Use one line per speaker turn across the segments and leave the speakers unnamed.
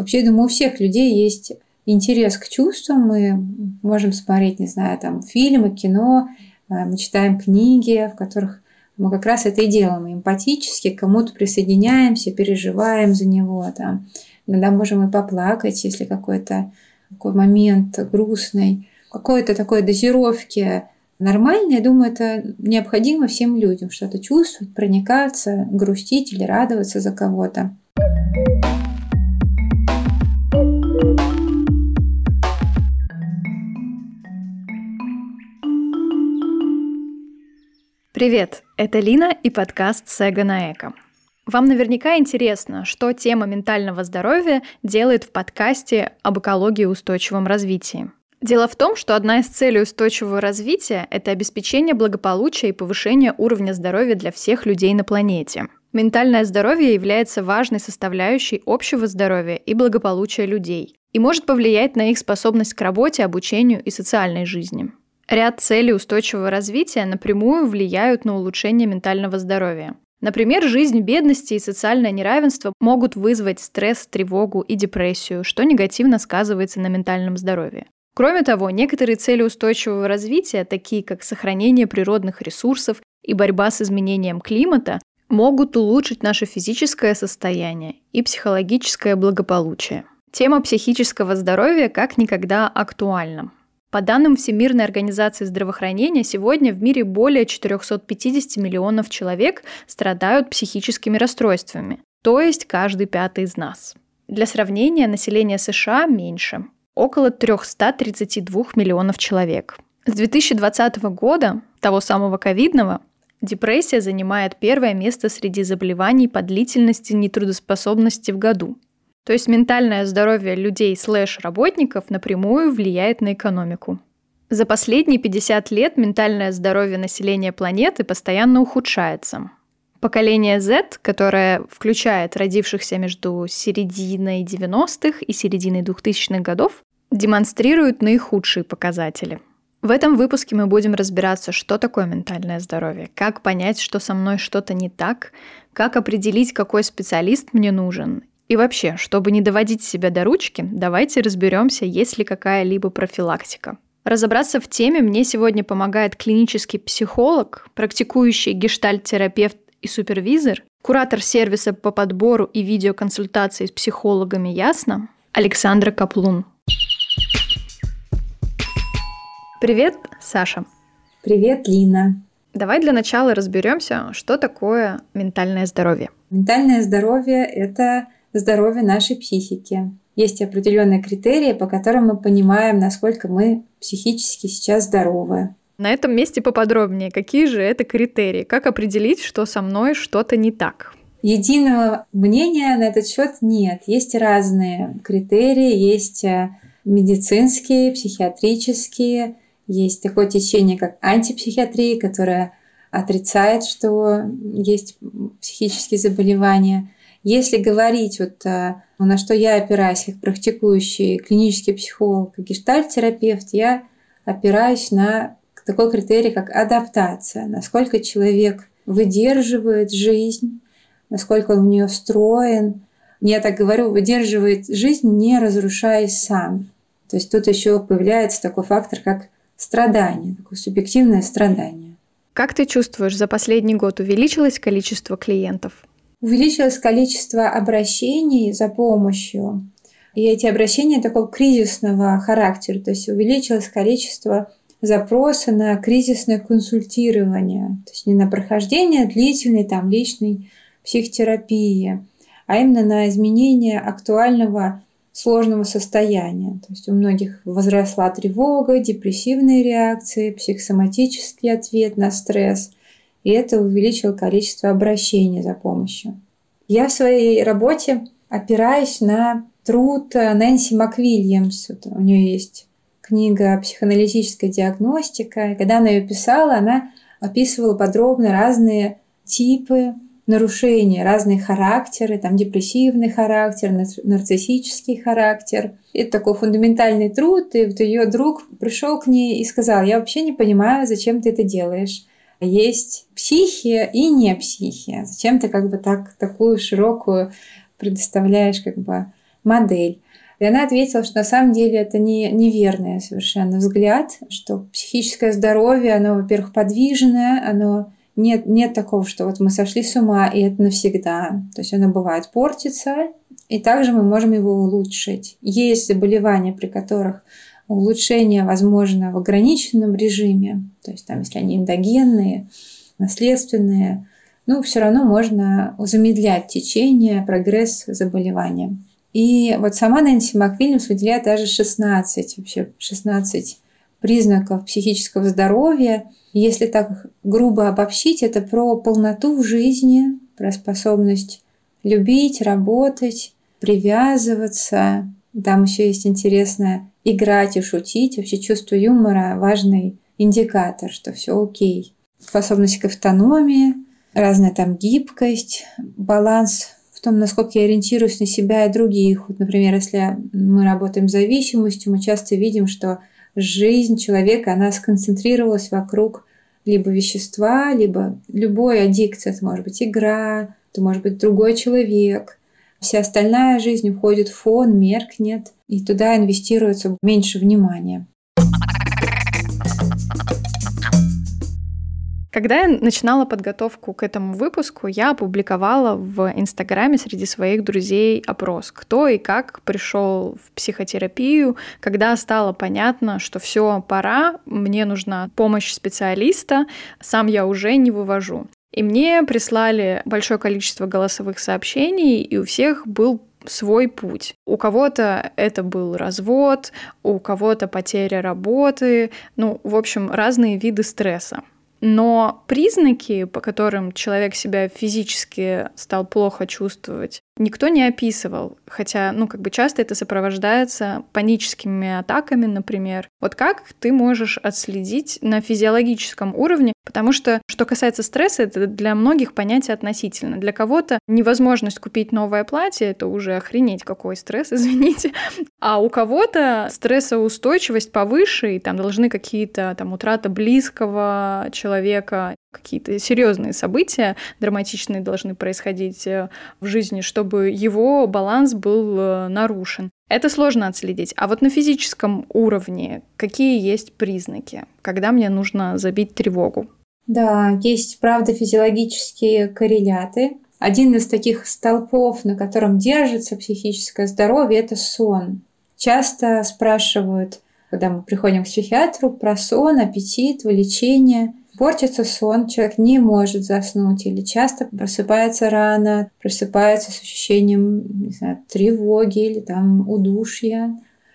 Вообще, я думаю, у всех людей есть интерес к чувствам. Мы можем смотреть, не знаю, там фильмы, кино, э, мы читаем книги, в которых мы как раз это и делаем. Эмпатически к кому-то присоединяемся, переживаем за него. Там. Иногда можем и поплакать, если какой-то такой момент грустный. Какой-то такой дозировки нормально. Я думаю, это необходимо всем людям, что-то чувствовать, проникаться, грустить или радоваться за кого-то.
Привет, это Лина и подкаст «Сега на эко». Вам наверняка интересно, что тема ментального здоровья делает в подкасте об экологии и устойчивом развитии. Дело в том, что одна из целей устойчивого развития – это обеспечение благополучия и повышение уровня здоровья для всех людей на планете. Ментальное здоровье является важной составляющей общего здоровья и благополучия людей и может повлиять на их способность к работе, обучению и социальной жизни. Ряд целей устойчивого развития напрямую влияют на улучшение ментального здоровья. Например, жизнь бедности и социальное неравенство могут вызвать стресс, тревогу и депрессию, что негативно сказывается на ментальном здоровье. Кроме того, некоторые цели устойчивого развития, такие как сохранение природных ресурсов и борьба с изменением климата, могут улучшить наше физическое состояние и психологическое благополучие. Тема психического здоровья как никогда актуальна. По данным Всемирной организации здравоохранения, сегодня в мире более 450 миллионов человек страдают психическими расстройствами, то есть каждый пятый из нас. Для сравнения, население США меньше – около 332 миллионов человек. С 2020 года, того самого ковидного, депрессия занимает первое место среди заболеваний по длительности нетрудоспособности в году – то есть ментальное здоровье людей слэш-работников напрямую влияет на экономику. За последние 50 лет ментальное здоровье населения планеты постоянно ухудшается. Поколение Z, которое включает родившихся между серединой 90-х и серединой 2000-х годов, демонстрирует наихудшие показатели. В этом выпуске мы будем разбираться, что такое ментальное здоровье, как понять, что со мной что-то не так, как определить, какой специалист мне нужен и вообще, чтобы не доводить себя до ручки, давайте разберемся, есть ли какая-либо профилактика. Разобраться в теме мне сегодня помогает клинический психолог, практикующий гештальт-терапевт и супервизор, куратор сервиса по подбору и видеоконсультации с психологами «Ясно» Александра Каплун. Привет, Саша.
Привет, Лина.
Давай для начала разберемся, что такое ментальное здоровье.
Ментальное здоровье – это здоровья нашей психики. Есть определенные критерии, по которым мы понимаем, насколько мы психически сейчас здоровы.
На этом месте поподробнее, какие же это критерии? Как определить, что со мной что-то не так?
Единого мнения на этот счет нет. Есть разные критерии, есть э, медицинские, психиатрические, есть такое течение, как антипсихиатрия, которое отрицает, что есть психические заболевания. Если говорить, вот, э, на что я опираюсь, как практикующий клинический психолог и гештальт-терапевт, я опираюсь на такой критерий, как адаптация. Насколько человек выдерживает жизнь, насколько он в нее встроен. Я так говорю, выдерживает жизнь, не разрушаясь сам. То есть тут еще появляется такой фактор, как страдание, такое субъективное страдание.
Как ты чувствуешь, за последний год увеличилось количество клиентов?
Увеличилось количество обращений за помощью. И эти обращения такого кризисного характера, то есть увеличилось количество запроса на кризисное консультирование, то есть не на прохождение длительной там личной психотерапии, а именно на изменение актуального сложного состояния. То есть у многих возросла тревога, депрессивные реакции, психосоматический ответ на стресс – и это увеличило количество обращений за помощью. Я в своей работе опираюсь на труд Нэнси МакВильямс. У нее есть книга «Психоаналитическая диагностика». И когда она ее писала, она описывала подробно разные типы нарушения, разные характеры, там депрессивный характер, нарциссический характер. Это такой фундаментальный труд, и вот ее друг пришел к ней и сказал, я вообще не понимаю, зачем ты это делаешь есть психия и не психия. Зачем ты как бы так, такую широкую предоставляешь как бы модель. И она ответила, что на самом деле это не, неверный совершенно взгляд, что психическое здоровье, оно, во-первых, подвижное, оно нет, нет такого, что вот мы сошли с ума, и это навсегда. То есть оно бывает портится, и также мы можем его улучшить. Есть заболевания, при которых улучшение возможно в ограниченном режиме, то есть там, если они эндогенные, наследственные, ну, все равно можно замедлять течение, прогресс заболевания. И вот сама Нэнси Маквильямс выделяет даже 16, вообще 16 признаков психического здоровья. Если так грубо обобщить, это про полноту жизни, про способность любить, работать, привязываться. Там еще есть интересное играть и шутить. Вообще чувство юмора – важный индикатор, что все окей. Способность к автономии, разная там гибкость, баланс в том, насколько я ориентируюсь на себя и других. Вот, например, если мы работаем с зависимостью, мы часто видим, что жизнь человека, она сконцентрировалась вокруг либо вещества, либо любой аддикции. Это может быть игра, это может быть другой человек. Вся остальная жизнь уходит в фон, меркнет, и туда инвестируется меньше внимания.
Когда я начинала подготовку к этому выпуску, я опубликовала в Инстаграме среди своих друзей опрос, кто и как пришел в психотерапию, когда стало понятно, что все, пора, мне нужна помощь специалиста, сам я уже не вывожу. И мне прислали большое количество голосовых сообщений, и у всех был свой путь. У кого-то это был развод, у кого-то потеря работы, ну, в общем, разные виды стресса. Но признаки, по которым человек себя физически стал плохо чувствовать, никто не описывал. Хотя, ну, как бы часто это сопровождается паническими атаками, например. Вот как ты можешь отследить на физиологическом уровне? Потому что, что касается стресса, это для многих понятие относительно. Для кого-то невозможность купить новое платье — это уже охренеть какой стресс, извините. А у кого-то стрессоустойчивость повыше, и там должны какие-то там утрата близкого человека, какие-то серьезные события драматичные должны происходить э, в жизни, чтобы его баланс был э, нарушен. Это сложно отследить. А вот на физическом уровне какие есть признаки, когда мне нужно забить тревогу?
Да, есть, правда, физиологические корреляты. Один из таких столпов, на котором держится психическое здоровье, это сон. Часто спрашивают, когда мы приходим к психиатру, про сон, аппетит, вылечение – Портится сон, человек не может заснуть или часто просыпается рано, просыпается с ощущением не знаю, тревоги или там удушья,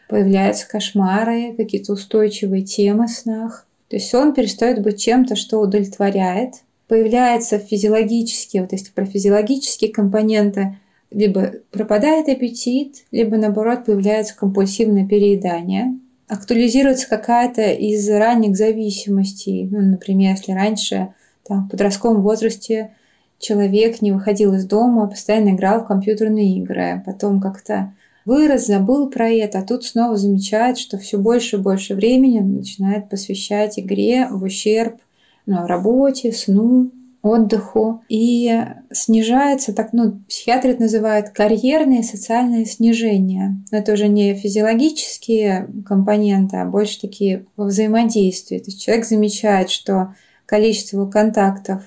появляются кошмары, какие-то устойчивые темы в снах. То есть сон перестает быть чем-то, что удовлетворяет. Появляется физиологические, вот если про физиологические компоненты, либо пропадает аппетит, либо наоборот появляется компульсивное переедание актуализируется какая-то из ранних зависимостей. Ну, например, если раньше там, в подростковом возрасте человек не выходил из дома, постоянно играл в компьютерные игры, потом как-то вырос, забыл про это, а тут снова замечает, что все больше и больше времени начинает посвящать игре в ущерб ну, работе, сну, отдыху. И снижается, так, ну, психиатры это называют карьерные социальные снижения. Но это уже не физиологические компоненты, а больше такие во взаимодействии. То есть человек замечает, что количество контактов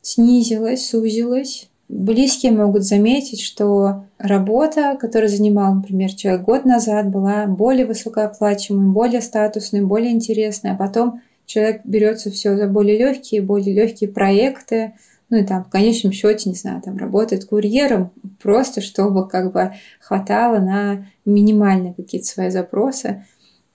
снизилось, сузилось. Близкие могут заметить, что работа, которую занимал, например, человек год назад, была более высокооплачиваемой, более статусной, более интересной, а потом человек берется все за более легкие, более легкие проекты, ну и там в конечном счете, не знаю, там работает курьером, просто чтобы как бы хватало на минимальные какие-то свои запросы.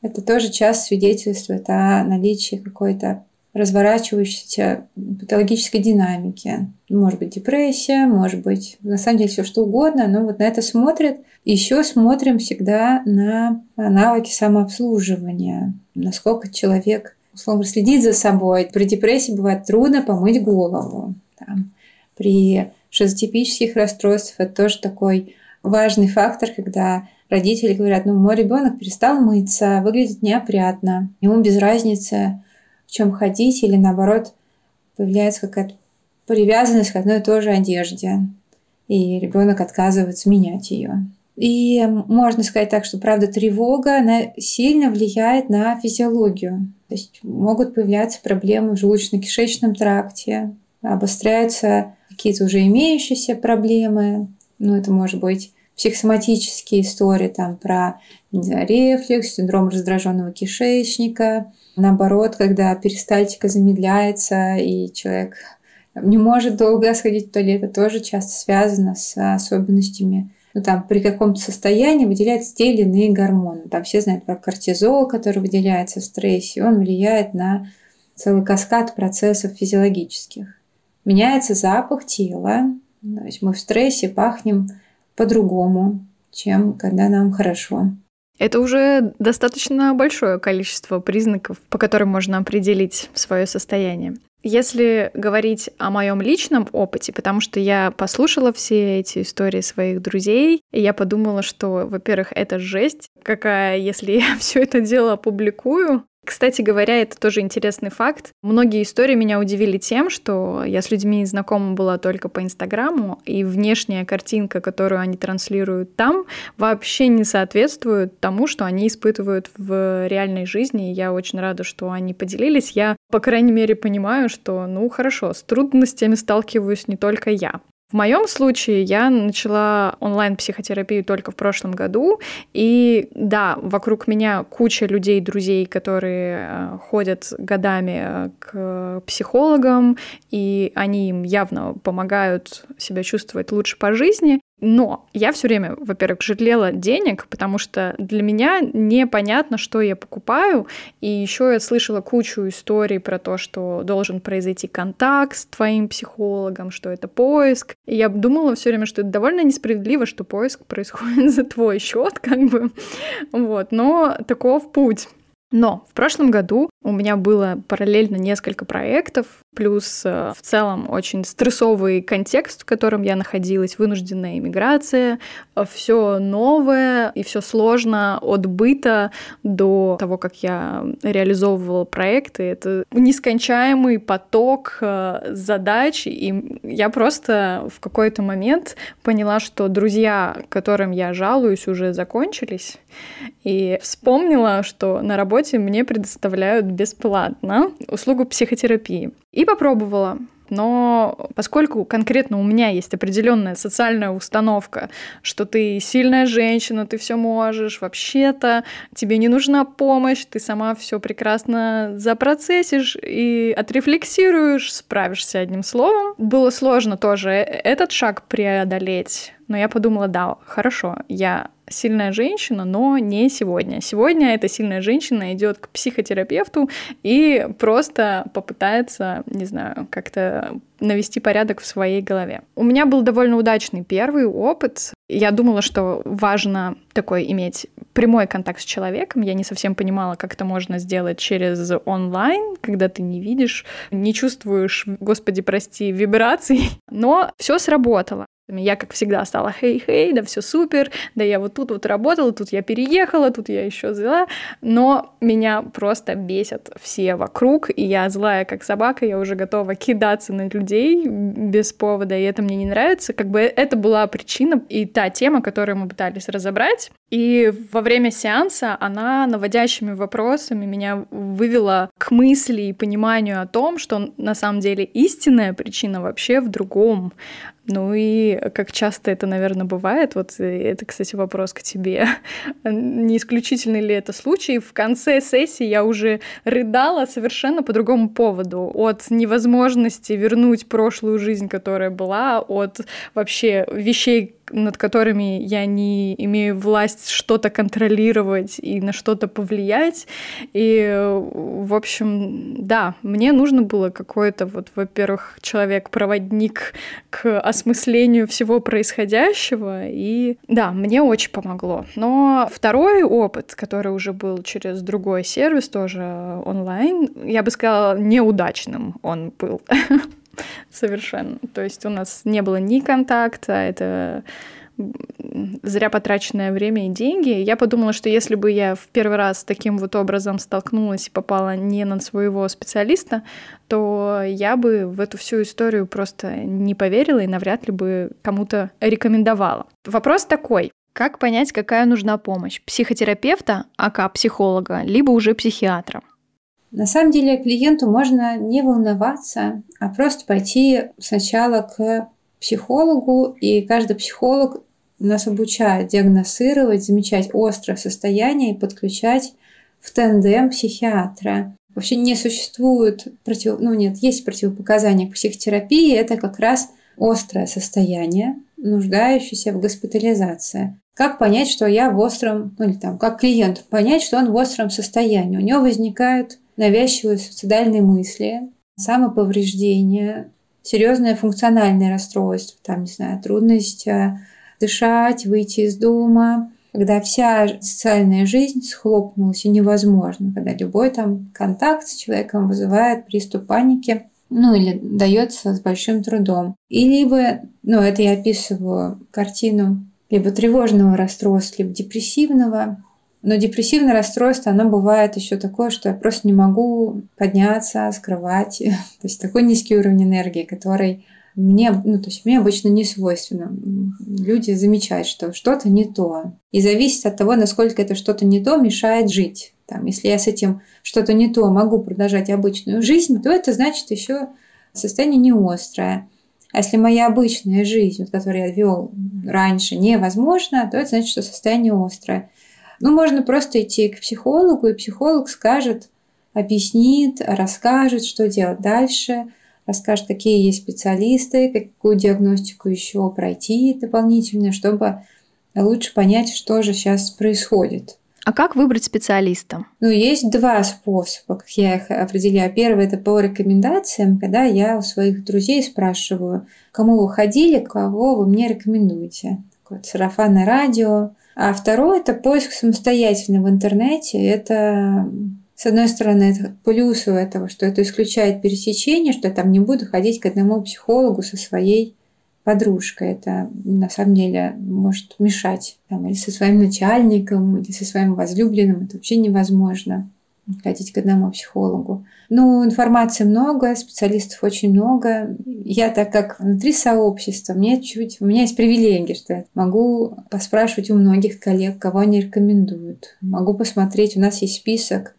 Это тоже часто свидетельствует о наличии какой-то разворачивающейся патологической динамики. Может быть депрессия, может быть на самом деле все что угодно, но вот на это смотрят. Еще смотрим всегда на навыки самообслуживания, насколько человек условно следить за собой. При депрессии бывает трудно помыть голову. Там. При шизотипических расстройствах это тоже такой важный фактор, когда родители говорят, ну, мой ребенок перестал мыться, выглядит неопрятно, ему без разницы, в чем ходить, или наоборот, появляется какая-то привязанность к одной и той же одежде, и ребенок отказывается менять ее. И можно сказать так, что, правда, тревога, она сильно влияет на физиологию. То есть могут появляться проблемы в желудочно-кишечном тракте, обостряются какие-то уже имеющиеся проблемы. Ну, это может быть психосоматические истории там про не знаю, рефлекс, синдром раздраженного кишечника. Наоборот, когда перистальтика замедляется, и человек не может долго сходить в туалет, это тоже часто связано с особенностями ну, там, при каком-то состоянии выделяются те или иные гормоны. Там все знают про кортизол, который выделяется в стрессе, он влияет на целый каскад процессов физиологических. Меняется запах тела, то есть мы в стрессе пахнем по-другому, чем когда нам хорошо.
Это уже достаточно большое количество признаков, по которым можно определить свое состояние. Если говорить о моем личном опыте, потому что я послушала все эти истории своих друзей, и я подумала, что, во-первых, это жесть, какая, если я все это дело опубликую, кстати говоря, это тоже интересный факт. Многие истории меня удивили тем, что я с людьми знакома была только по Инстаграму, и внешняя картинка, которую они транслируют там, вообще не соответствует тому, что они испытывают в реальной жизни. Я очень рада, что они поделились. Я, по крайней мере, понимаю, что, ну, хорошо, с трудностями сталкиваюсь не только я. В моем случае я начала онлайн-психотерапию только в прошлом году, и да, вокруг меня куча людей, друзей, которые э, ходят годами э, к психологам, и они им явно помогают себя чувствовать лучше по жизни. Но я все время, во-первых, жалела денег, потому что для меня непонятно, что я покупаю. И еще я слышала кучу историй про то, что должен произойти контакт с твоим психологом, что это поиск. И я думала все время, что это довольно несправедливо, что поиск происходит за твой счет, как бы. Вот. Но таков путь. Но в прошлом году у меня было параллельно несколько проектов, плюс э, в целом очень стрессовый контекст, в котором я находилась, вынужденная иммиграция, все новое и все сложно от быта до того, как я реализовывала проекты. Это нескончаемый поток э, задач, и я просто в какой-то момент поняла, что друзья, которым я жалуюсь, уже закончились, и вспомнила, что на работе мне предоставляют бесплатно услугу психотерапии. И попробовала. Но поскольку конкретно у меня есть определенная социальная установка, что ты сильная женщина, ты все можешь, вообще-то тебе не нужна помощь, ты сама все прекрасно запроцессишь и отрефлексируешь, справишься одним словом. Было сложно тоже этот шаг преодолеть, но я подумала, да, хорошо, я сильная женщина, но не сегодня. Сегодня эта сильная женщина идет к психотерапевту и просто попытается, не знаю, как-то навести порядок в своей голове. У меня был довольно удачный первый опыт. Я думала, что важно такой иметь прямой контакт с человеком. Я не совсем понимала, как это можно сделать через онлайн, когда ты не видишь, не чувствуешь, господи, прости, вибраций. Но все сработало. Я, как всегда, стала хей-хей, да все супер, да я вот тут вот работала, тут я переехала, тут я еще зла, но меня просто бесят все вокруг, и я злая как собака, я уже готова кидаться на людей без повода, и это мне не нравится. Как бы это была причина и та тема, которую мы пытались разобрать. И во время сеанса она наводящими вопросами меня вывела к мысли и пониманию о том, что на самом деле истинная причина вообще в другом. Ну и как часто это, наверное, бывает, вот это, кстати, вопрос к тебе, не исключительный ли это случай, в конце сессии я уже рыдала совершенно по другому поводу, от невозможности вернуть прошлую жизнь, которая была, от вообще вещей, над которыми я не имею власть что-то контролировать и на что-то повлиять. И, в общем, да, мне нужно было какой-то, вот, во-первых, человек-проводник к осмыслению всего происходящего. И да, мне очень помогло. Но второй опыт, который уже был через другой сервис, тоже онлайн, я бы сказала, неудачным он был. Совершенно. То есть у нас не было ни контакта, это зря потраченное время и деньги. Я подумала, что если бы я в первый раз таким вот образом столкнулась и попала не на своего специалиста, то я бы в эту всю историю просто не поверила и навряд ли бы кому-то рекомендовала. Вопрос такой. Как понять, какая нужна помощь? Психотерапевта, ака психолога, либо уже психиатра?
На самом деле клиенту можно не волноваться, а просто пойти сначала к психологу, и каждый психолог нас обучает диагностировать, замечать острое состояние и подключать в тандем психиатра. Вообще не существует против... ну нет, есть противопоказания к психотерапии, это как раз острое состояние, нуждающееся в госпитализации. Как понять, что я в остром, ну или там, как клиент понять, что он в остром состоянии? У него возникают навязчивые суицидальные мысли, самоповреждение, серьезное функциональное расстройство, там, не знаю, трудность э, дышать, выйти из дома, когда вся социальная жизнь схлопнулась и невозможно, когда любой там контакт с человеком вызывает приступ паники, ну или дается с большим трудом. И либо, ну это я описываю картину либо тревожного расстройства, либо депрессивного. Но депрессивное расстройство, оно бывает еще такое, что я просто не могу подняться скрывать, То есть такой низкий уровень энергии, который мне, ну, то есть мне обычно не свойственно. Люди замечают, что что-то не то. И зависит от того, насколько это что-то не то мешает жить. Там, если я с этим что-то не то могу продолжать обычную жизнь, то это значит еще состояние не острое. А если моя обычная жизнь, вот, которую я вел раньше, невозможна, то это значит, что состояние острое. Ну, можно просто идти к психологу, и психолог скажет, объяснит, расскажет, что делать дальше – расскажет, какие есть специалисты, какую диагностику еще пройти дополнительно, чтобы лучше понять, что же сейчас происходит.
А как выбрать специалиста?
Ну, есть два способа, как я их определяю. Первый – это по рекомендациям, когда я у своих друзей спрашиваю, кому вы ходили, кого вы мне рекомендуете. Такое сарафанное радио. А второй – это поиск самостоятельно в интернете. Это с одной стороны, это плюс у этого, что это исключает пересечение, что я там не буду ходить к одному психологу со своей подружкой. Это на самом деле может мешать. Там, или со своим начальником, или со своим возлюбленным. Это вообще невозможно ходить к одному психологу. Ну, информации много, специалистов очень много. Я так как внутри сообщества, мне чуть, у меня есть привилегия, что я могу поспрашивать у многих коллег, кого они рекомендуют. Могу посмотреть, у нас есть список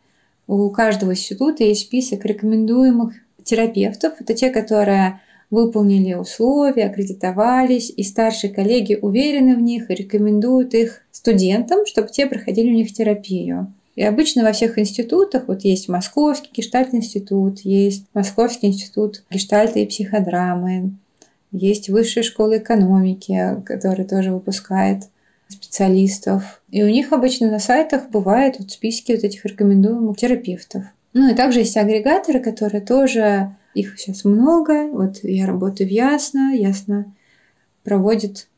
у каждого института есть список рекомендуемых терапевтов. Это те, которые выполнили условия, аккредитовались, и старшие коллеги уверены в них и рекомендуют их студентам, чтобы те проходили у них терапию. И обычно во всех институтах, вот есть Московский гештальтный институт, есть Московский институт гештальта и психодрамы, есть Высшая школа экономики, которая тоже выпускает специалистов. И у них обычно на сайтах бывают вот списки вот этих рекомендуемых терапевтов. Ну и также есть агрегаторы, которые тоже, их сейчас много. Вот я работаю в Ясно, Ясно проводит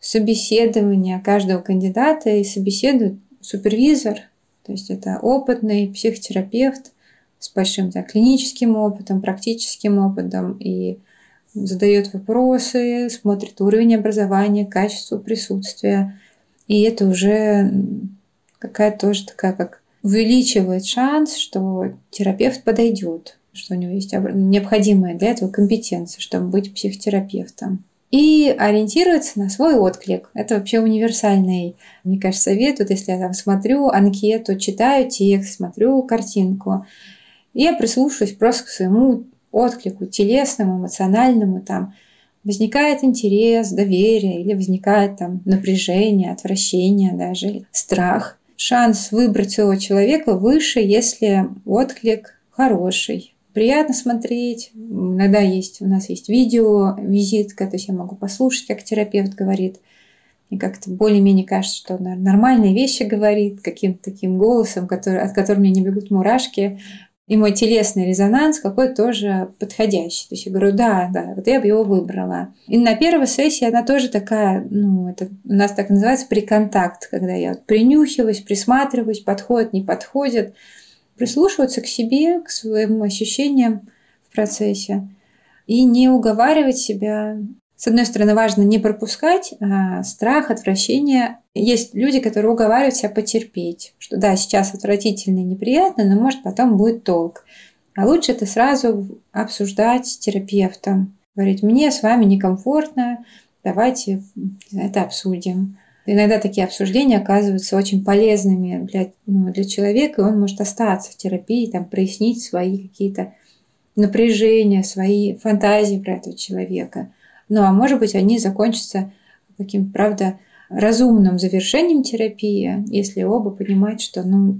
собеседование каждого кандидата и собеседует супервизор, то есть это опытный психотерапевт с большим да, клиническим опытом, практическим опытом и задает вопросы, смотрит уровень образования, качество присутствия и это уже какая-то тоже такая, как увеличивает шанс, что терапевт подойдет, что у него есть необходимая для этого компетенция, чтобы быть психотерапевтом. И ориентироваться на свой отклик. Это вообще универсальный, мне кажется, совет. Вот если я там смотрю анкету, читаю текст, смотрю картинку, я прислушиваюсь просто к своему отклику, телесному, эмоциональному, там, возникает интерес, доверие или возникает там напряжение, отвращение даже, страх. Шанс выбрать своего человека выше, если отклик хороший. Приятно смотреть. Иногда есть, у нас есть видео, визитка, то есть я могу послушать, как терапевт говорит. И как-то более-менее кажется, что он нормальные вещи говорит, каким-то таким голосом, который, от которого мне не бегут мурашки и мой телесный резонанс какой тоже подходящий. То есть я говорю, да, да, вот я бы его выбрала. И на первой сессии она тоже такая, ну, это у нас так называется приконтакт, когда я вот принюхиваюсь, присматриваюсь, подходит, не подходит, прислушиваться к себе, к своим ощущениям в процессе и не уговаривать себя с одной стороны, важно не пропускать а, страх, отвращение. Есть люди, которые уговаривают себя потерпеть, что да, сейчас отвратительно и неприятно, но может потом будет толк. А лучше это сразу обсуждать с терапевтом. Говорить, мне с вами некомфортно, давайте это обсудим. Иногда такие обсуждения оказываются очень полезными для, ну, для человека, и он может остаться в терапии, там, прояснить свои какие-то напряжения, свои фантазии про этого человека. Ну а может быть, они закончатся каким-то, правда, разумным завершением терапии, если оба понимают, что ну,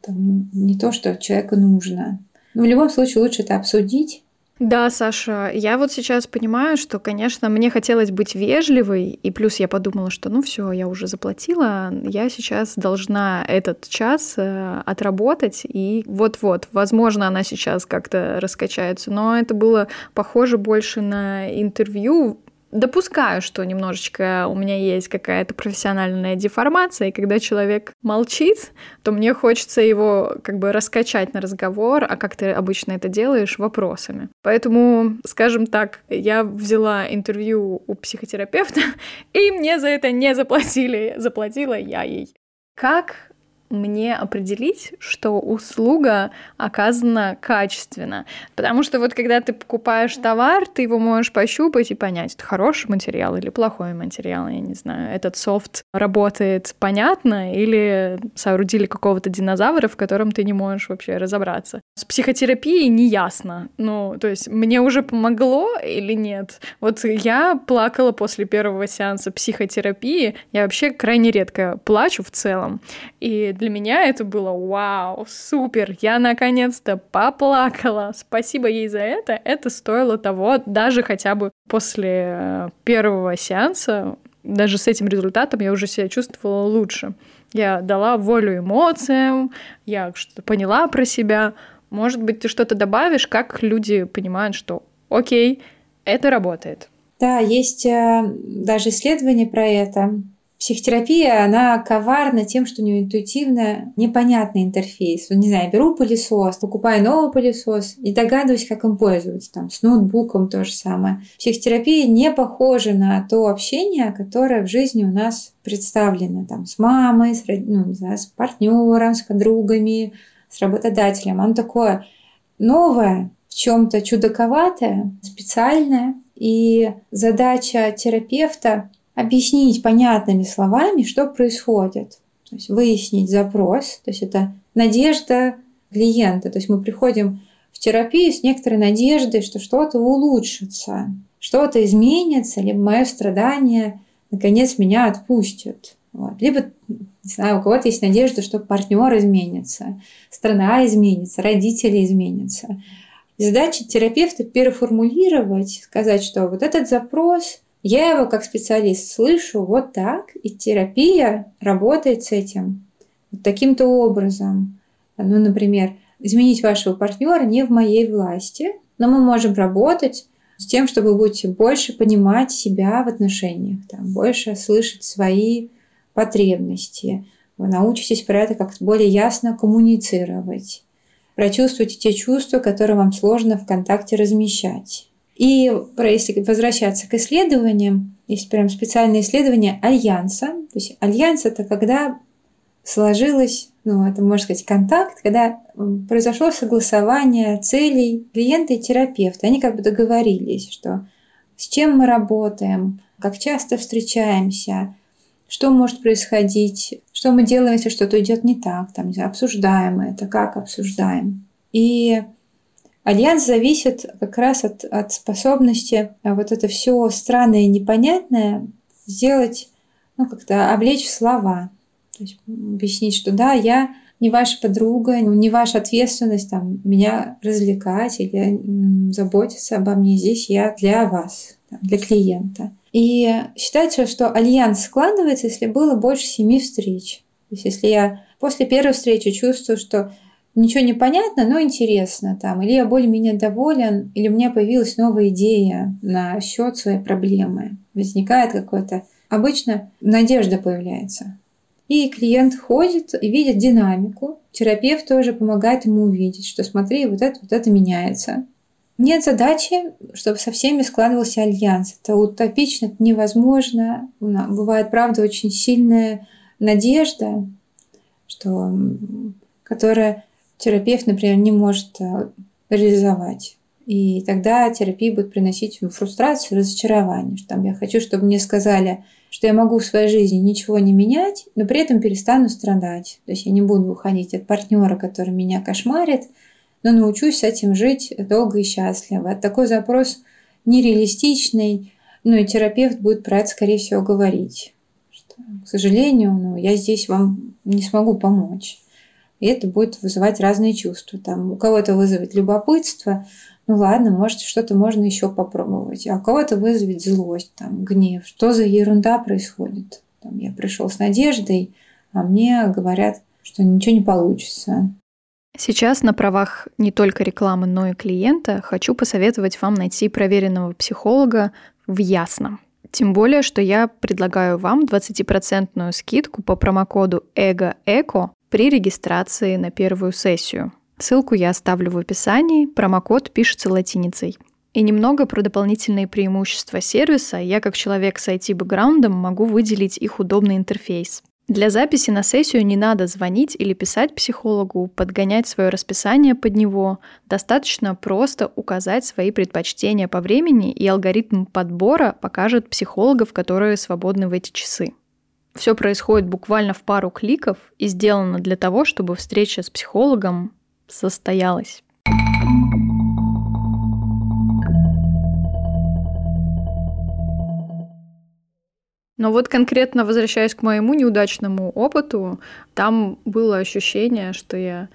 там, не то, что человеку нужно. Но в любом случае лучше это обсудить,
да, Саша, я вот сейчас понимаю, что, конечно, мне хотелось быть вежливой, и плюс я подумала, что ну все, я уже заплатила, я сейчас должна этот час э, отработать, и вот-вот, возможно, она сейчас как-то раскачается, но это было похоже больше на интервью допускаю, что немножечко у меня есть какая-то профессиональная деформация, и когда человек молчит, то мне хочется его как бы раскачать на разговор, а как ты обычно это делаешь, вопросами. Поэтому, скажем так, я взяла интервью у психотерапевта, и мне за это не заплатили, заплатила я ей. Как мне определить, что услуга оказана качественно. Потому что вот когда ты покупаешь товар, ты его можешь пощупать и понять, это хороший материал или плохой материал, я не знаю. Этот софт работает понятно или соорудили какого-то динозавра, в котором ты не можешь вообще разобраться. С психотерапией не ясно. Ну, то есть мне уже помогло или нет? Вот я плакала после первого сеанса психотерапии. Я вообще крайне редко плачу в целом. И для меня это было вау, супер, я наконец-то поплакала. Спасибо ей за это. Это стоило того, даже хотя бы после э, первого сеанса, даже с этим результатом я уже себя чувствовала лучше. Я дала волю эмоциям, я что-то поняла про себя. Может быть, ты что-то добавишь, как люди понимают, что окей, это работает.
Да, есть э, даже исследования про это. Психотерапия, она коварна тем, что у нее интуитивно непонятный интерфейс. Не знаю, беру пылесос, покупаю новый пылесос и догадываюсь, как им пользоваться. Там, с ноутбуком то же самое. Психотерапия не похожа на то общение, которое в жизни у нас представлено. Там, с мамой, с, ну, не знаю, с партнером, с подругами, с работодателем. Оно такое новое, в чем-то чудаковатое, специальное. И задача терапевта объяснить понятными словами, что происходит. То есть выяснить запрос, то есть это надежда клиента. То есть мы приходим в терапию с некоторой надеждой, что что-то улучшится, что-то изменится, либо мое страдание наконец меня отпустит. Вот. Либо, не знаю, у кого-то есть надежда, что партнер изменится, страна изменится, родители изменятся. И задача терапевта переформулировать, сказать, что вот этот запрос я его как специалист слышу вот так, и терапия работает с этим вот таким-то образом. Ну, например, изменить вашего партнера не в моей власти, но мы можем работать с тем, чтобы вы будете больше понимать себя в отношениях, там, больше слышать свои потребности. Вы научитесь про это как-то более ясно коммуницировать. Прочувствуйте те чувства, которые вам сложно в контакте размещать. И если возвращаться к исследованиям, есть прям специальное исследование альянса. То есть альянс это когда сложилось, ну, это можно сказать, контакт, когда произошло согласование целей клиента и терапевта. Они как бы договорились, что с чем мы работаем, как часто встречаемся, что может происходить, что мы делаем, если что-то идет не так, там, не знаю, обсуждаем это, как обсуждаем. И Альянс зависит как раз от, от способности а, вот это все странное и непонятное сделать, ну, как-то облечь в слова. То есть объяснить, что да, я не ваша подруга, не ваша ответственность там, меня развлекать или заботиться обо мне. Здесь я для вас, для клиента. И считается, что альянс складывается, если было больше семи встреч. То есть если я после первой встречи чувствую, что ничего не понятно, но интересно там, или я более-менее доволен, или у меня появилась новая идея на счет своей проблемы. Возникает какое-то... Обычно надежда появляется. И клиент ходит и видит динамику. Терапевт тоже помогает ему увидеть, что смотри, вот это, вот это меняется. Нет задачи, чтобы со всеми складывался альянс. Это утопично, это невозможно. Бывает, правда, очень сильная надежда, что, которая терапевт, например, не может э, реализовать. И тогда терапия будет приносить фрустрацию, разочарование. Что там я хочу, чтобы мне сказали, что я могу в своей жизни ничего не менять, но при этом перестану страдать. То есть я не буду уходить от партнера, который меня кошмарит, но научусь с этим жить долго и счастливо. Такой запрос нереалистичный, ну и терапевт будет про это, скорее всего, говорить. Что, к сожалению, ну, я здесь вам не смогу помочь. И это будет вызывать разные чувства. Там, у кого-то вызовет любопытство, ну ладно, может, что-то можно еще попробовать. А у кого-то вызовет злость, там, гнев. Что за ерунда происходит? Там, я пришел с надеждой, а мне говорят, что ничего не получится.
Сейчас на правах не только рекламы, но и клиента хочу посоветовать вам найти проверенного психолога в Ясном. Тем более, что я предлагаю вам 20% скидку по промокоду ЭГОЭКО при регистрации на первую сессию. Ссылку я оставлю в описании, промокод пишется латиницей. И немного про дополнительные преимущества сервиса я как человек с IT-бэкграундом могу выделить их удобный интерфейс. Для записи на сессию не надо звонить или писать психологу, подгонять свое расписание под него. Достаточно просто указать свои предпочтения по времени, и алгоритм подбора покажет психологов, которые свободны в эти часы. Все происходит буквально в пару кликов и сделано для того, чтобы встреча с психологом состоялась. Но вот конкретно возвращаясь к моему неудачному опыту, там было ощущение, что я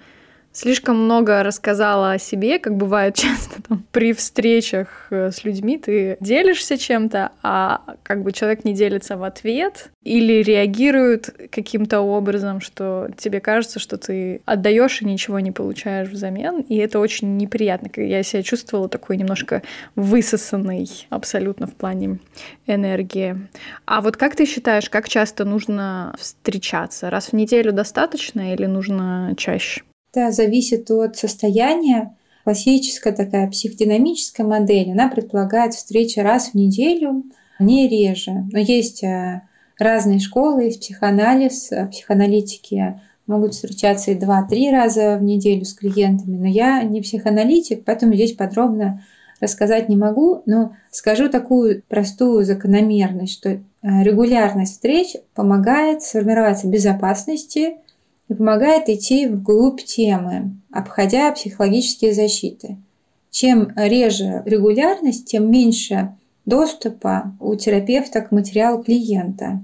слишком много рассказала о себе, как бывает часто там, при встречах э, с людьми, ты делишься чем-то, а как бы человек не делится в ответ или реагирует каким-то образом, что тебе кажется, что ты отдаешь и ничего не получаешь взамен, и это очень неприятно. Я себя чувствовала такой немножко высосанной абсолютно в плане энергии. А вот как ты считаешь, как часто нужно встречаться? Раз в неделю достаточно или нужно чаще?
Это зависит от состояния. Классическая такая психодинамическая модель, она предполагает встречи раз в неделю, не реже. Но есть э, разные школы, есть психоанализ, э, психоаналитики могут встречаться и два-три раза в неделю с клиентами, но я не психоаналитик, поэтому здесь подробно рассказать не могу, но скажу такую простую закономерность, что э, регулярность встреч помогает сформироваться безопасности, и помогает идти вглубь темы, обходя психологические защиты. Чем реже регулярность, тем меньше доступа у терапевта к материалу клиента.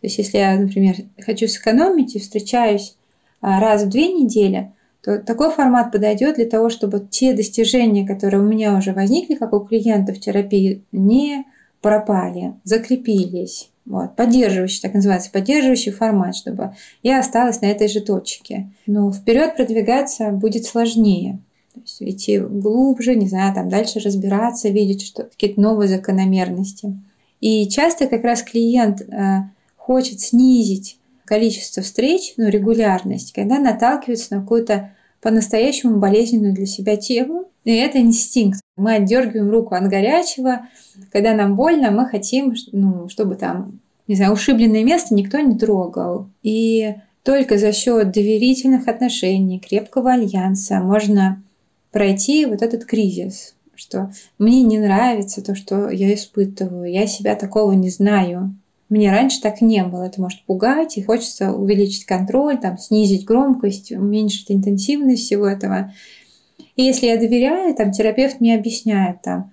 То есть если я, например, хочу сэкономить и встречаюсь а, раз в две недели, то такой формат подойдет для того, чтобы те достижения, которые у меня уже возникли, как у клиента в терапии, не пропали, закрепились. Вот, поддерживающий, так называется, поддерживающий формат, чтобы я осталась на этой же точке. Но вперед продвигаться будет сложнее. То есть идти глубже, не знаю, там дальше разбираться, видеть что какие-то новые закономерности. И часто как раз клиент э, хочет снизить количество встреч, ну, регулярность, когда наталкивается на какую-то по-настоящему болезненную для себя тему. И это инстинкт. Мы отдергиваем руку от горячего. Когда нам больно, мы хотим, ну, чтобы там, не знаю, ушибленное место никто не трогал. И только за счет доверительных отношений, крепкого альянса можно пройти вот этот кризис, что мне не нравится то, что я испытываю, я себя такого не знаю. Мне раньше так не было. Это может пугать, и хочется увеличить контроль, там, снизить громкость, уменьшить интенсивность всего этого. И если я доверяю, там, терапевт мне объясняет, там,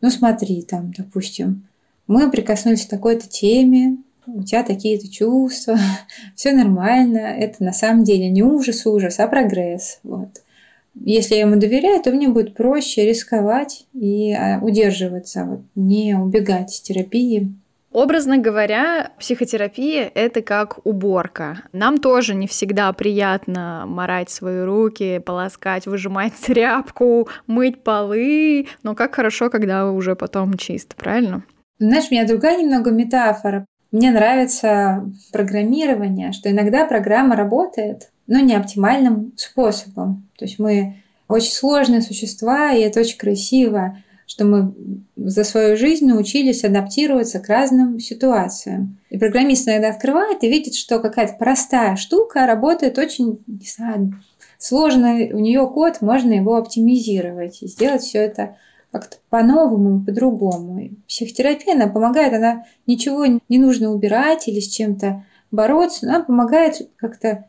ну смотри, там, допустим, мы прикоснулись к такой-то теме, у тебя такие-то чувства, все нормально, это на самом деле не ужас, ужас, а прогресс. Вот. Если я ему доверяю, то мне будет проще рисковать и а, удерживаться, вот, не убегать из терапии.
Образно говоря, психотерапия — это как уборка. Нам тоже не всегда приятно морать свои руки, полоскать, выжимать тряпку, мыть полы, но как хорошо, когда уже потом чисто, правильно?
Знаешь, у меня другая немного метафора. Мне нравится программирование, что иногда программа работает, но не оптимальным способом. То есть мы очень сложные существа, и это очень красиво что мы за свою жизнь научились адаптироваться к разным ситуациям. И программист иногда открывает и видит, что какая-то простая штука работает очень, не знаю, сложно у нее код, можно его оптимизировать и сделать все это как-то по-новому, по-другому. Психотерапия, она помогает, она ничего не нужно убирать или с чем-то бороться, она помогает как-то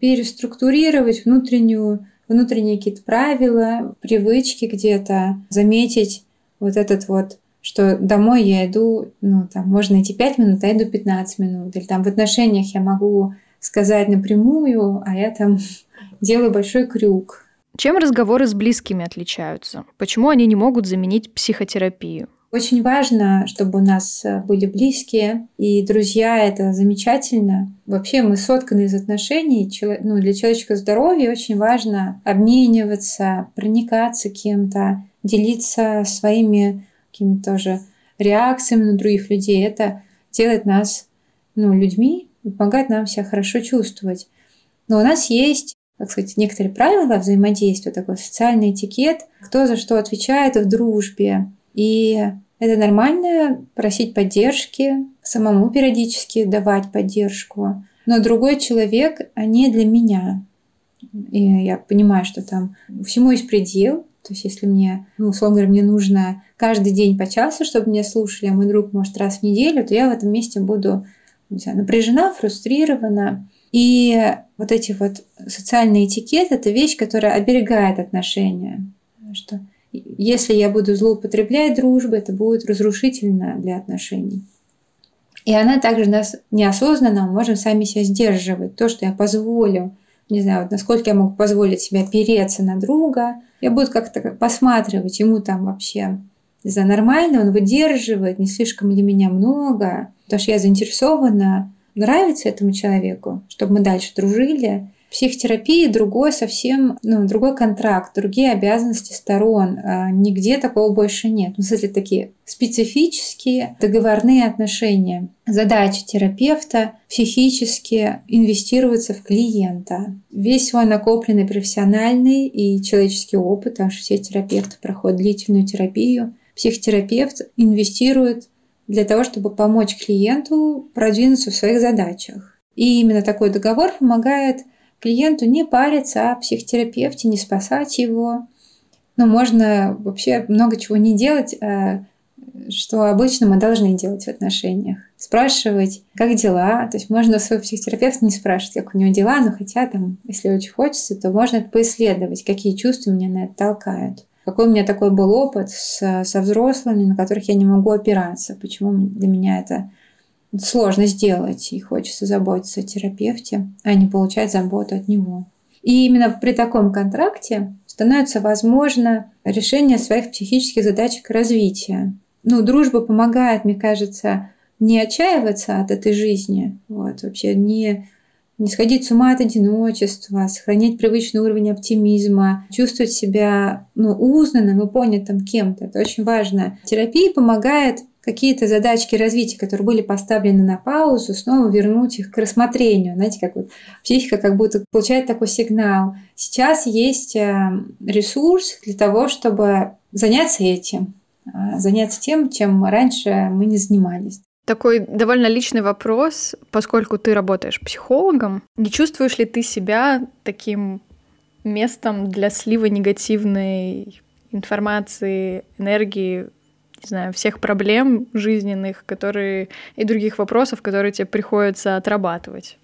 переструктурировать внутреннюю, внутренние какие-то правила, привычки где-то, заметить вот этот вот что домой я иду, ну, там, можно идти 5 минут, а иду 15 минут. Или там в отношениях я могу сказать напрямую, а я там делаю большой крюк.
Чем разговоры с близкими отличаются? Почему они не могут заменить психотерапию?
Очень важно, чтобы у нас э, были близкие и друзья. Это замечательно. Вообще мы сотканы из отношений. Ну, для человеческого здоровья очень важно обмениваться, проникаться кем-то, делиться своими какими-то тоже реакциями на других людей. Это делает нас ну, людьми и помогает нам себя хорошо чувствовать. Но у нас есть, как сказать, некоторые правила взаимодействия, такой социальный этикет, кто за что отвечает в дружбе. И это нормально просить поддержки, самому периодически давать поддержку. Но другой человек, они для меня. И я понимаю, что там всему есть предел, то есть если мне, ну, условно говоря, мне нужно каждый день по часу, чтобы меня слушали, а мой друг может раз в неделю, то я в этом месте буду не знаю, напряжена, фрустрирована. И вот эти вот социальные этикеты – это вещь, которая оберегает отношения. Что если я буду злоупотреблять дружбу, это будет разрушительно для отношений. И она также нас неосознанно, мы можем сами себя сдерживать. То, что я позволю не знаю, вот насколько я могу позволить себе опереться на друга. Я буду как-то посматривать, ему там вообще знаю, нормально, он выдерживает, не слишком ли меня много, потому что я заинтересована, нравится этому человеку, чтобы мы дальше дружили, психотерапии другой совсем, ну, другой контракт, другие обязанности сторон. А нигде такого больше нет. Ну, кстати, такие специфические договорные отношения. Задача терапевта психически инвестироваться в клиента. Весь свой накопленный профессиональный и человеческий опыт, потому что все терапевты проходят длительную терапию, психотерапевт инвестирует для того, чтобы помочь клиенту продвинуться в своих задачах. И именно такой договор помогает клиенту не париться о психотерапевте, не спасать его. Ну, можно вообще много чего не делать, а, что обычно мы должны делать в отношениях. Спрашивать, как дела. То есть можно своего психотерапевта не спрашивать, как у него дела, но хотя там, если очень хочется, то можно это поисследовать, какие чувства меня на это толкают. Какой у меня такой был опыт с, со взрослыми, на которых я не могу опираться. Почему для меня это сложно сделать, и хочется заботиться о терапевте, а не получать заботу от него. И именно при таком контракте становится возможно решение своих психических задачек развития. Ну, дружба помогает, мне кажется, не отчаиваться от этой жизни, вот, вообще не, не сходить с ума от одиночества, сохранять привычный уровень оптимизма, чувствовать себя ну, узнанным и понятым кем-то. Это очень важно. Терапия помогает какие-то задачки развития, которые были поставлены на паузу, снова вернуть их к рассмотрению. Знаете, как вот психика как будто получает такой сигнал. Сейчас есть э, ресурс для того, чтобы заняться этим, э, заняться тем, чем раньше мы не занимались.
Такой довольно личный вопрос, поскольку ты работаешь психологом, не чувствуешь ли ты себя таким местом для слива негативной информации, энергии не знаю, всех проблем жизненных, которые и других вопросов, которые тебе приходится отрабатывать.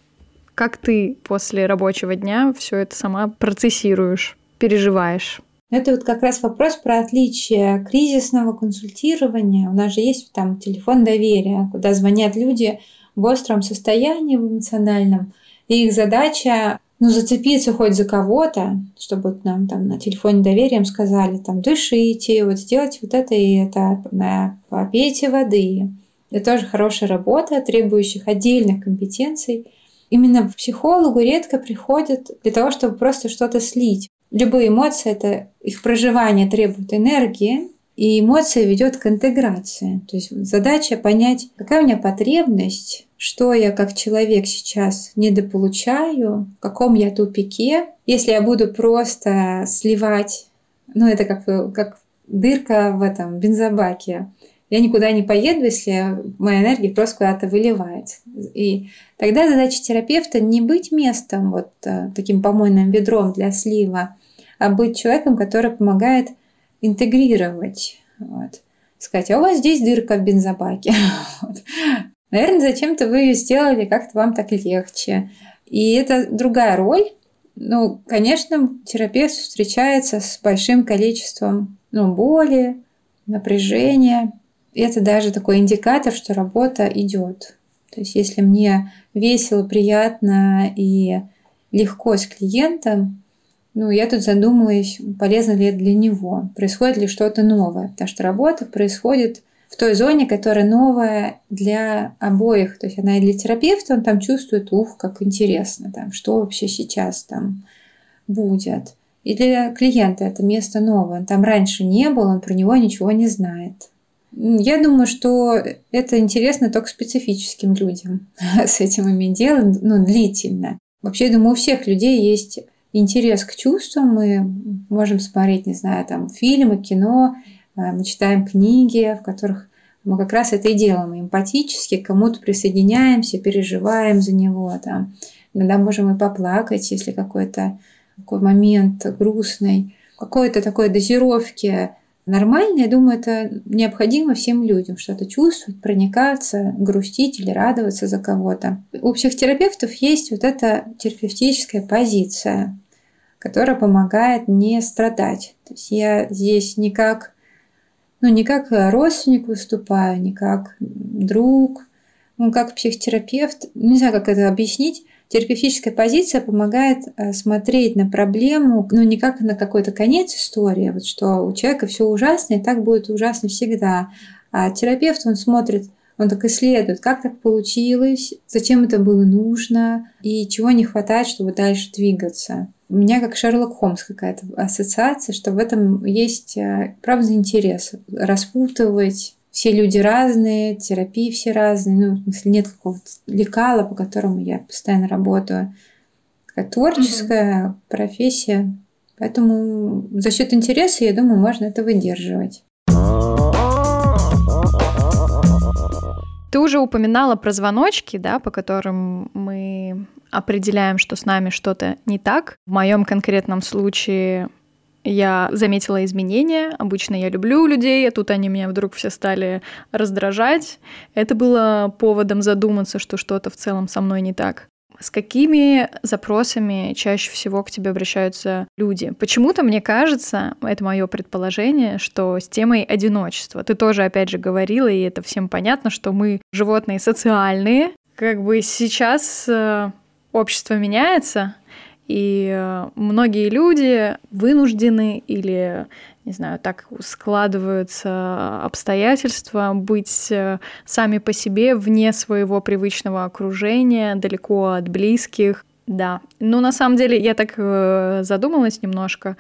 Как ты после рабочего дня все это сама процессируешь, переживаешь?
Это вот как раз вопрос про отличие кризисного консультирования. У нас же есть там телефон доверия, куда звонят люди в остром состоянии, в эмоциональном. И их задача ну, зацепиться хоть за кого-то, чтобы нам там на телефоне доверием сказали, там, дышите, вот сделайте вот это и это, попейте воды. Это тоже хорошая работа, требующих отдельных компетенций. Именно в психологу редко приходят для того, чтобы просто что-то слить. Любые эмоции, это их проживание требует энергии, и эмоция ведет к интеграции. То есть задача понять, какая у меня потребность, что я как человек сейчас недополучаю, в каком я тупике. Если я буду просто сливать, ну это как, как дырка в этом бензобаке, я никуда не поеду, если моя энергия просто куда-то выливается. И тогда задача терапевта не быть местом, вот э, таким помойным ведром для слива, а быть человеком, который помогает интегрировать. Вот. Сказать, а у вас здесь дырка в бензобаке. Вот. Наверное, зачем-то вы ее сделали, как-то вам так легче. И это другая роль. Ну, конечно, терапевт встречается с большим количеством ну, боли, напряжения. И это даже такой индикатор, что работа идет. То есть, если мне весело, приятно и легко с клиентом, ну, я тут задумываюсь, полезно ли это для него, происходит ли что-то новое, потому что работа происходит в той зоне, которая новая для обоих. То есть она и для терапевта, он там чувствует, ух, как интересно, там, что вообще сейчас там будет. И для клиента это место новое. Он там раньше не был, он про него ничего не знает. Я думаю, что это интересно только специфическим людям с этим иметь дело, ну, длительно. Вообще, я думаю, у всех людей есть интерес к чувствам. Мы можем смотреть, не знаю, там фильмы, кино, э, мы читаем книги, в которых мы как раз это и делаем. Мы эмпатически к кому-то присоединяемся, переживаем за него. Там. Иногда можем и поплакать, если какой-то такой момент грустный. Какой-то такой дозировки нормально, я думаю, это необходимо всем людям, что-то чувствовать, проникаться, грустить или радоваться за кого-то. У психотерапевтов есть вот эта терапевтическая позиция которая помогает не страдать. То есть я здесь не как, ну, не как родственник выступаю, не как друг, ну, как психотерапевт. Не знаю, как это объяснить. Терапевтическая позиция помогает э, смотреть на проблему, ну, не как на какой-то конец истории, вот что у человека все ужасно, и так будет ужасно всегда. А терапевт, он смотрит он так исследует, как так получилось, зачем это было нужно и чего не хватает, чтобы дальше двигаться. У меня как Шерлок Холмс какая-то ассоциация, что в этом есть, э, правда, интерес. Распутывать все люди разные, терапии все разные. Ну, в смысле, нет какого-то лекала, по которому я постоянно работаю. Такая творческая угу. профессия. Поэтому за счет интереса, я думаю, можно это выдерживать.
Ты уже упоминала про звоночки, да, по которым мы определяем, что с нами что-то не так. В моем конкретном случае я заметила изменения. Обычно я люблю людей, а тут они меня вдруг все стали раздражать. Это было поводом задуматься, что что-то в целом со мной не так. С какими запросами чаще всего к тебе обращаются люди? Почему-то мне кажется, это мое предположение, что с темой одиночества. Ты тоже, опять же, говорила, и это всем понятно, что мы животные социальные. Как бы сейчас э, общество меняется, и э, многие люди вынуждены или не знаю, так складываются обстоятельства, быть э, сами по себе вне своего привычного окружения, далеко от близких. Да, ну на самом деле я так э, задумалась немножко.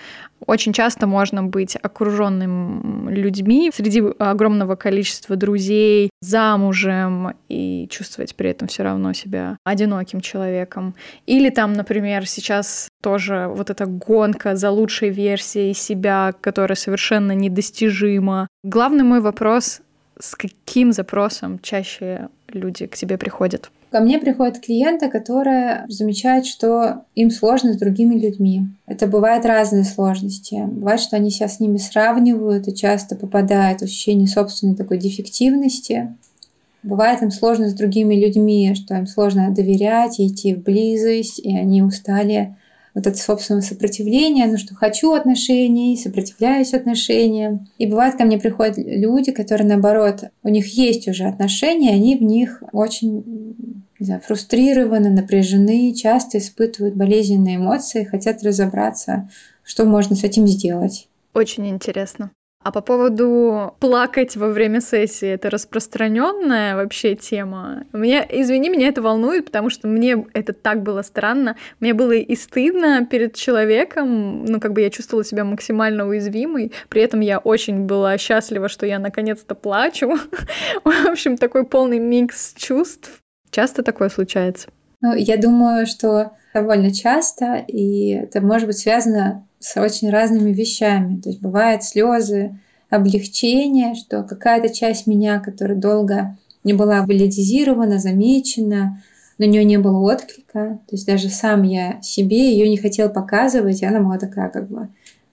Очень часто можно быть окруженным людьми среди огромного количества друзей, замужем и чувствовать при этом все равно себя одиноким человеком. Или там, например, сейчас тоже вот эта гонка за лучшей версией себя, которая совершенно недостижима. Главный мой вопрос с каким запросом чаще люди к тебе приходят?
Ко мне приходят клиенты, которые замечают, что им сложно с другими людьми. Это бывают разные сложности. Бывает, что они себя с ними сравнивают и часто попадают в ощущение собственной такой дефективности. Бывает им сложно с другими людьми, что им сложно доверять, идти в близость, и они устали вот это собственное сопротивление, ну что хочу отношений, сопротивляюсь отношениям. И бывает, ко мне приходят люди, которые наоборот, у них есть уже отношения, они в них очень не знаю, фрустрированы, напряжены, часто испытывают болезненные эмоции, хотят разобраться, что можно с этим сделать.
Очень интересно. А по поводу плакать во время сессии, это распространенная вообще тема. Мне, извини, меня это волнует, потому что мне это так было странно. Мне было и стыдно перед человеком, ну, как бы я чувствовала себя максимально уязвимой. При этом я очень была счастлива, что я наконец-то плачу. В общем, такой полный микс чувств. Часто такое случается?
Ну, я думаю, что довольно часто, и это может быть связано с очень разными вещами. То есть бывают слезы облегчение, что какая-то часть меня, которая долго не была валидизирована, замечена, на нее не было отклика. То есть даже сам я себе ее не хотел показывать, и она была такая как бы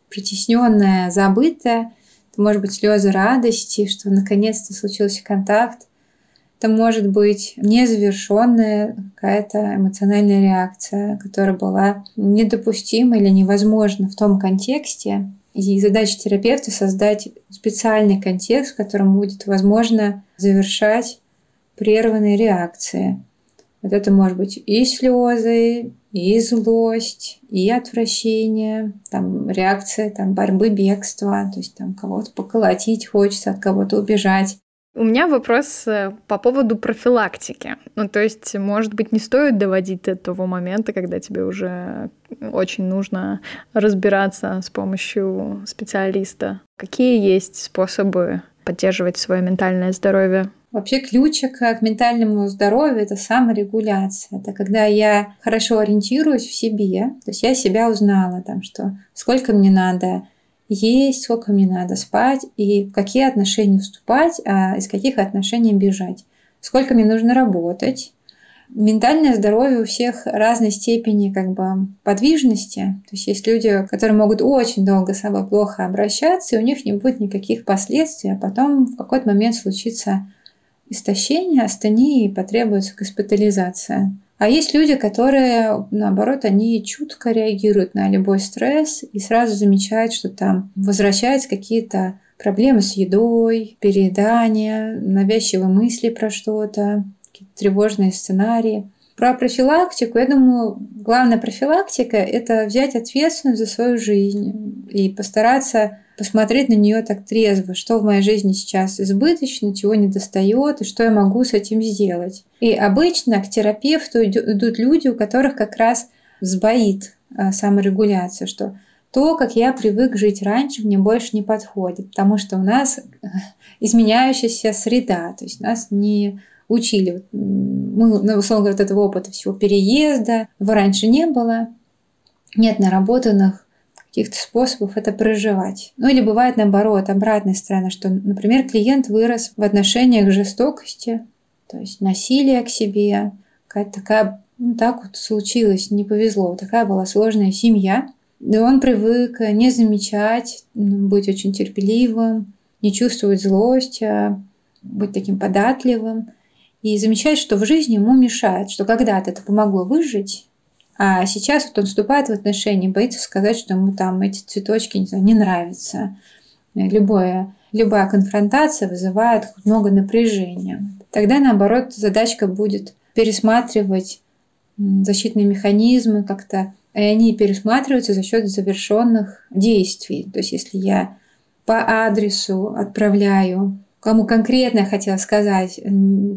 притесненная, забытая. Это может быть слезы радости, что наконец-то случился контакт. Это может быть незавершенная какая-то эмоциональная реакция, которая была недопустима или невозможна в том контексте. И задача терапевта создать специальный контекст, в котором будет возможно завершать прерванные реакции. Вот это может быть и слезы, и злость, и отвращение, там реакция там, борьбы, бегства, то есть там кого-то поколотить хочется, от кого-то убежать.
У меня вопрос э, по поводу профилактики. Ну, то есть, может быть, не стоит доводить до того момента, когда тебе уже очень нужно разбираться с помощью специалиста. Какие есть способы поддерживать свое ментальное здоровье?
Вообще ключик к ментальному здоровью – это саморегуляция. Это когда я хорошо ориентируюсь в себе, то есть я себя узнала, там, что сколько мне надо есть, сколько мне надо спать и в какие отношения вступать, а из каких отношений бежать. Сколько мне нужно работать. Ментальное здоровье у всех разной степени как бы подвижности. То есть есть люди, которые могут очень долго с собой плохо обращаться, и у них не будет никаких последствий, а потом в какой-то момент случится истощение, астения и потребуется госпитализация. А есть люди, которые, наоборот, они чутко реагируют на любой стресс и сразу замечают, что там возвращаются какие-то проблемы с едой, переедания, навязчивые мысли про что-то, тревожные сценарии. Про профилактику, я думаю, главная профилактика – это взять ответственность за свою жизнь и постараться посмотреть на нее так трезво, что в моей жизни сейчас избыточно, чего не достает и что я могу с этим сделать. И обычно к терапевту идут люди, у которых как раз сбоит а, саморегуляция, что то, как я привык жить раньше, мне больше не подходит, потому что у нас изменяющаяся среда, то есть нас не учили. Мы, ну, условно говоря, вот этого опыта всего переезда, его раньше не было, нет наработанных каких-то способов это проживать. Ну или бывает наоборот, обратная сторона, что, например, клиент вырос в отношениях жестокости, то есть насилие к себе, какая-то такая, ну так вот случилось, не повезло, такая была сложная семья. И он привык не замечать, быть очень терпеливым, не чувствовать злость, а быть таким податливым и замечать, что в жизни ему мешает, что когда-то это помогло выжить, а сейчас вот он вступает в отношения, боится сказать, что ему там эти цветочки не, знаю, не нравятся. Любое, любая конфронтация вызывает много напряжения. Тогда, наоборот, задачка будет пересматривать защитные механизмы как-то, и они пересматриваются за счет завершенных действий. То есть, если я по адресу отправляю кому конкретно я хотела сказать,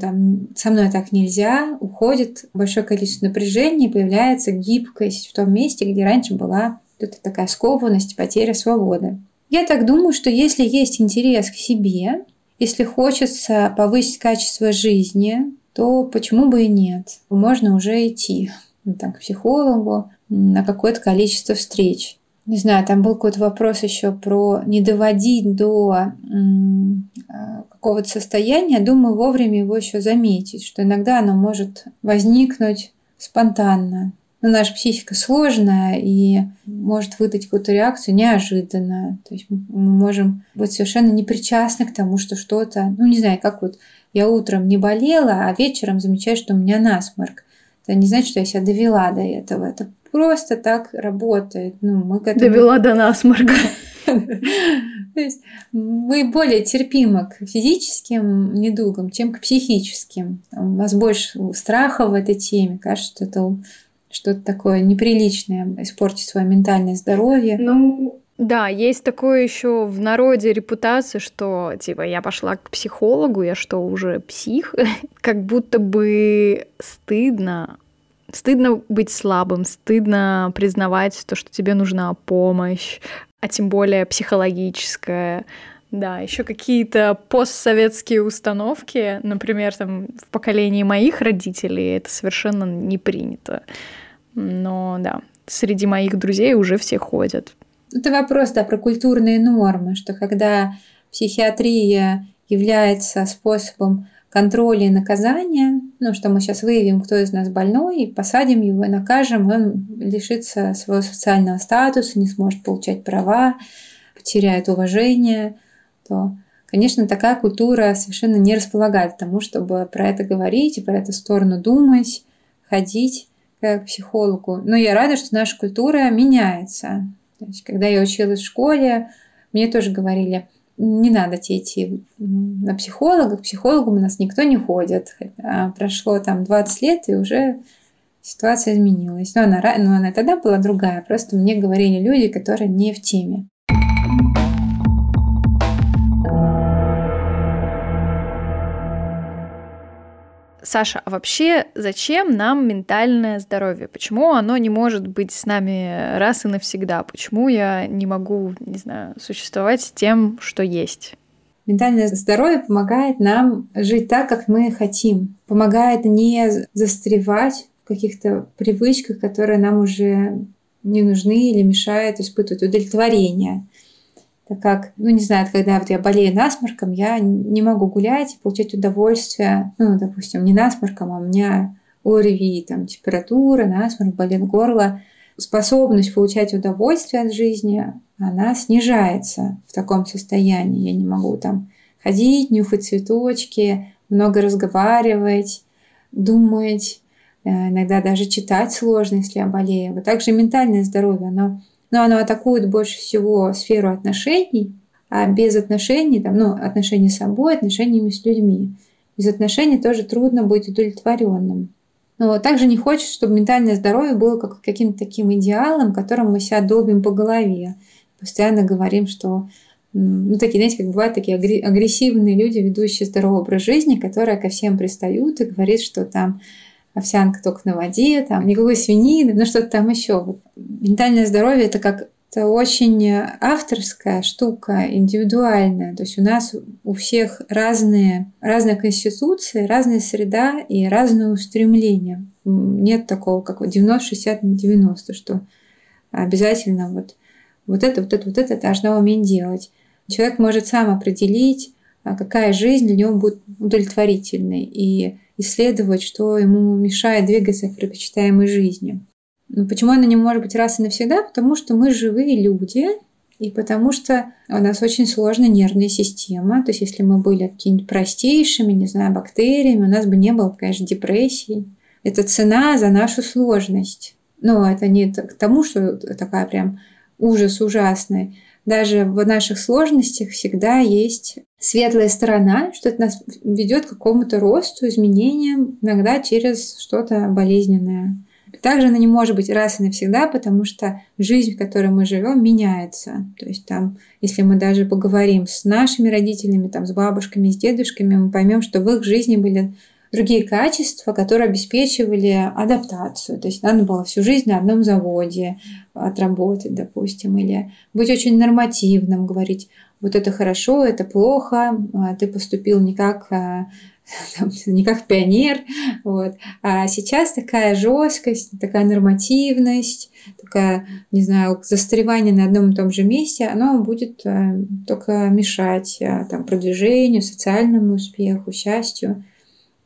там, со мной так нельзя, уходит большое количество напряжения, появляется гибкость в том месте, где раньше была вот такая скованность, потеря свободы. Я так думаю, что если есть интерес к себе, если хочется повысить качество жизни, то почему бы и нет? Можно уже идти ну, там, к психологу на какое-то количество встреч не знаю, там был какой-то вопрос еще про не доводить до а, какого-то состояния, думаю, вовремя его еще заметить, что иногда оно может возникнуть спонтанно. Но наша психика сложная и может выдать какую-то реакцию неожиданно. То есть мы можем быть совершенно непричастны к тому, что что-то, ну не знаю, как вот я утром не болела, а вечером замечаю, что у меня насморк. Это не значит, что я себя довела до этого. Это просто так работает. Ну, мы к
этому... Довела до насморка.
То есть мы более терпимы к физическим недугам, чем к психическим. У вас больше страха в этой теме. Кажется, что это что-то такое неприличное, испортить свое ментальное здоровье.
Ну, да, есть такое еще в народе репутация, что типа я пошла к психологу, я что, уже псих? как будто бы стыдно Стыдно быть слабым, стыдно признавать то, что тебе нужна помощь, а тем более психологическая. Да, еще какие-то постсоветские установки, например, там в поколении моих родителей это совершенно не принято. Но да, среди моих друзей уже все ходят.
Это вопрос, да, про культурные нормы, что когда психиатрия является способом контроля и наказания, ну, что мы сейчас выявим, кто из нас больной, и посадим его, и накажем, он лишится своего социального статуса, не сможет получать права, потеряет уважение, то, конечно, такая культура совершенно не располагает к тому, чтобы про это говорить и про эту сторону думать, ходить к психологу. Но я рада, что наша культура меняется. То есть, когда я училась в школе, мне тоже говорили, не надо тебе идти на психолога, к психологу у нас никто не ходит. А прошло там 20 лет, и уже ситуация изменилась. Но она, но она тогда была другая, просто мне говорили люди, которые не в теме.
Саша, а вообще зачем нам ментальное здоровье? Почему оно не может быть с нами раз и навсегда? Почему я не могу, не знаю, существовать с тем, что есть?
Ментальное здоровье помогает нам жить так, как мы хотим. Помогает не застревать в каких-то привычках, которые нам уже не нужны или мешают испытывать удовлетворение так как, ну, не знаю, когда вот я болею насморком, я не могу гулять и получать удовольствие, ну, допустим, не насморком, а у меня ОРВИ, там, температура, насморк, болит горло. Способность получать удовольствие от жизни, она снижается в таком состоянии. Я не могу там ходить, нюхать цветочки, много разговаривать, думать, э, иногда даже читать сложно, если я болею. Вот также ментальное здоровье, оно но оно атакует больше всего сферу отношений, а без отношений, там, ну, отношений с собой, отношениями с людьми. Без отношений тоже трудно быть удовлетворенным. Но также не хочется, чтобы ментальное здоровье было как каким-то таким идеалом, которым мы себя долбим по голове. Постоянно говорим, что ну, такие, знаете, как бывают такие агрессивные люди, ведущие здоровый образ жизни, которые ко всем пристают и говорят, что там овсянка только на воде, там никакой свинины, ну что-то там еще. Ментальное здоровье это как это очень авторская штука, индивидуальная. То есть у нас у всех разные, разные конституции, разная среда и разные устремления. Нет такого, как 90-60 на 90, что обязательно вот, вот это, вот это, вот это должна уметь делать. Человек может сам определить, а какая жизнь для него будет удовлетворительной. И исследовать, что ему мешает двигаться к предпочитаемой жизни. Но почему она не может быть раз и навсегда? Потому что мы живые люди, и потому что у нас очень сложная нервная система. То есть, если мы были какими-нибудь простейшими, не знаю, бактериями, у нас бы не было, конечно, депрессии. Это цена за нашу сложность. Но это не к тому, что такая прям ужас ужасный даже в наших сложностях всегда есть светлая сторона, что это нас ведет к какому-то росту, изменениям, иногда через что-то болезненное. Также она не может быть раз и навсегда, потому что жизнь, в которой мы живем, меняется. То есть там, если мы даже поговорим с нашими родителями, там, с бабушками, с дедушками, мы поймем, что в их жизни были другие качества, которые обеспечивали адаптацию. То есть надо было всю жизнь на одном заводе отработать, допустим, или быть очень нормативным, говорить, вот это хорошо, это плохо, а ты поступил не как а, не как пионер, вот. А сейчас такая жесткость, такая нормативность, такая, не знаю, застревание на одном и том же месте, оно будет э, только мешать э, там, продвижению, социальному успеху, счастью.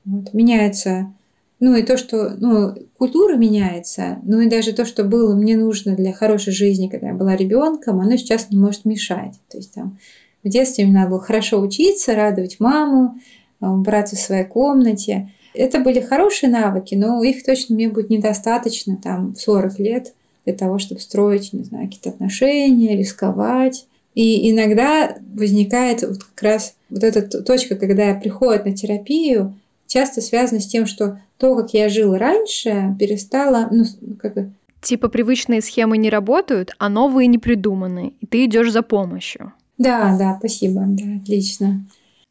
Вот, меняется, ну и то, что, ну, культура меняется, ну и даже то, что было мне нужно для хорошей жизни, когда я была ребенком, оно сейчас не может мешать. То есть там в детстве мне надо было хорошо учиться, радовать маму, а, убраться в своей комнате. Это были хорошие навыки, но их точно мне будет недостаточно там в 40 лет для того, чтобы строить, не знаю, какие-то отношения, рисковать. И иногда возникает вот как раз вот эта точка, когда приходят на терапию, часто связано с тем, что то, как я жил раньше, перестало, ну, как бы...
Типа привычные схемы не работают, а новые не придуманы, и ты идешь за помощью.
Да, да, спасибо, да, отлично.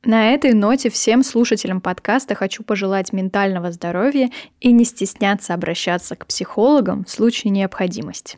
На этой ноте всем слушателям подкаста хочу пожелать ментального здоровья и не стесняться обращаться к психологам в случае необходимости.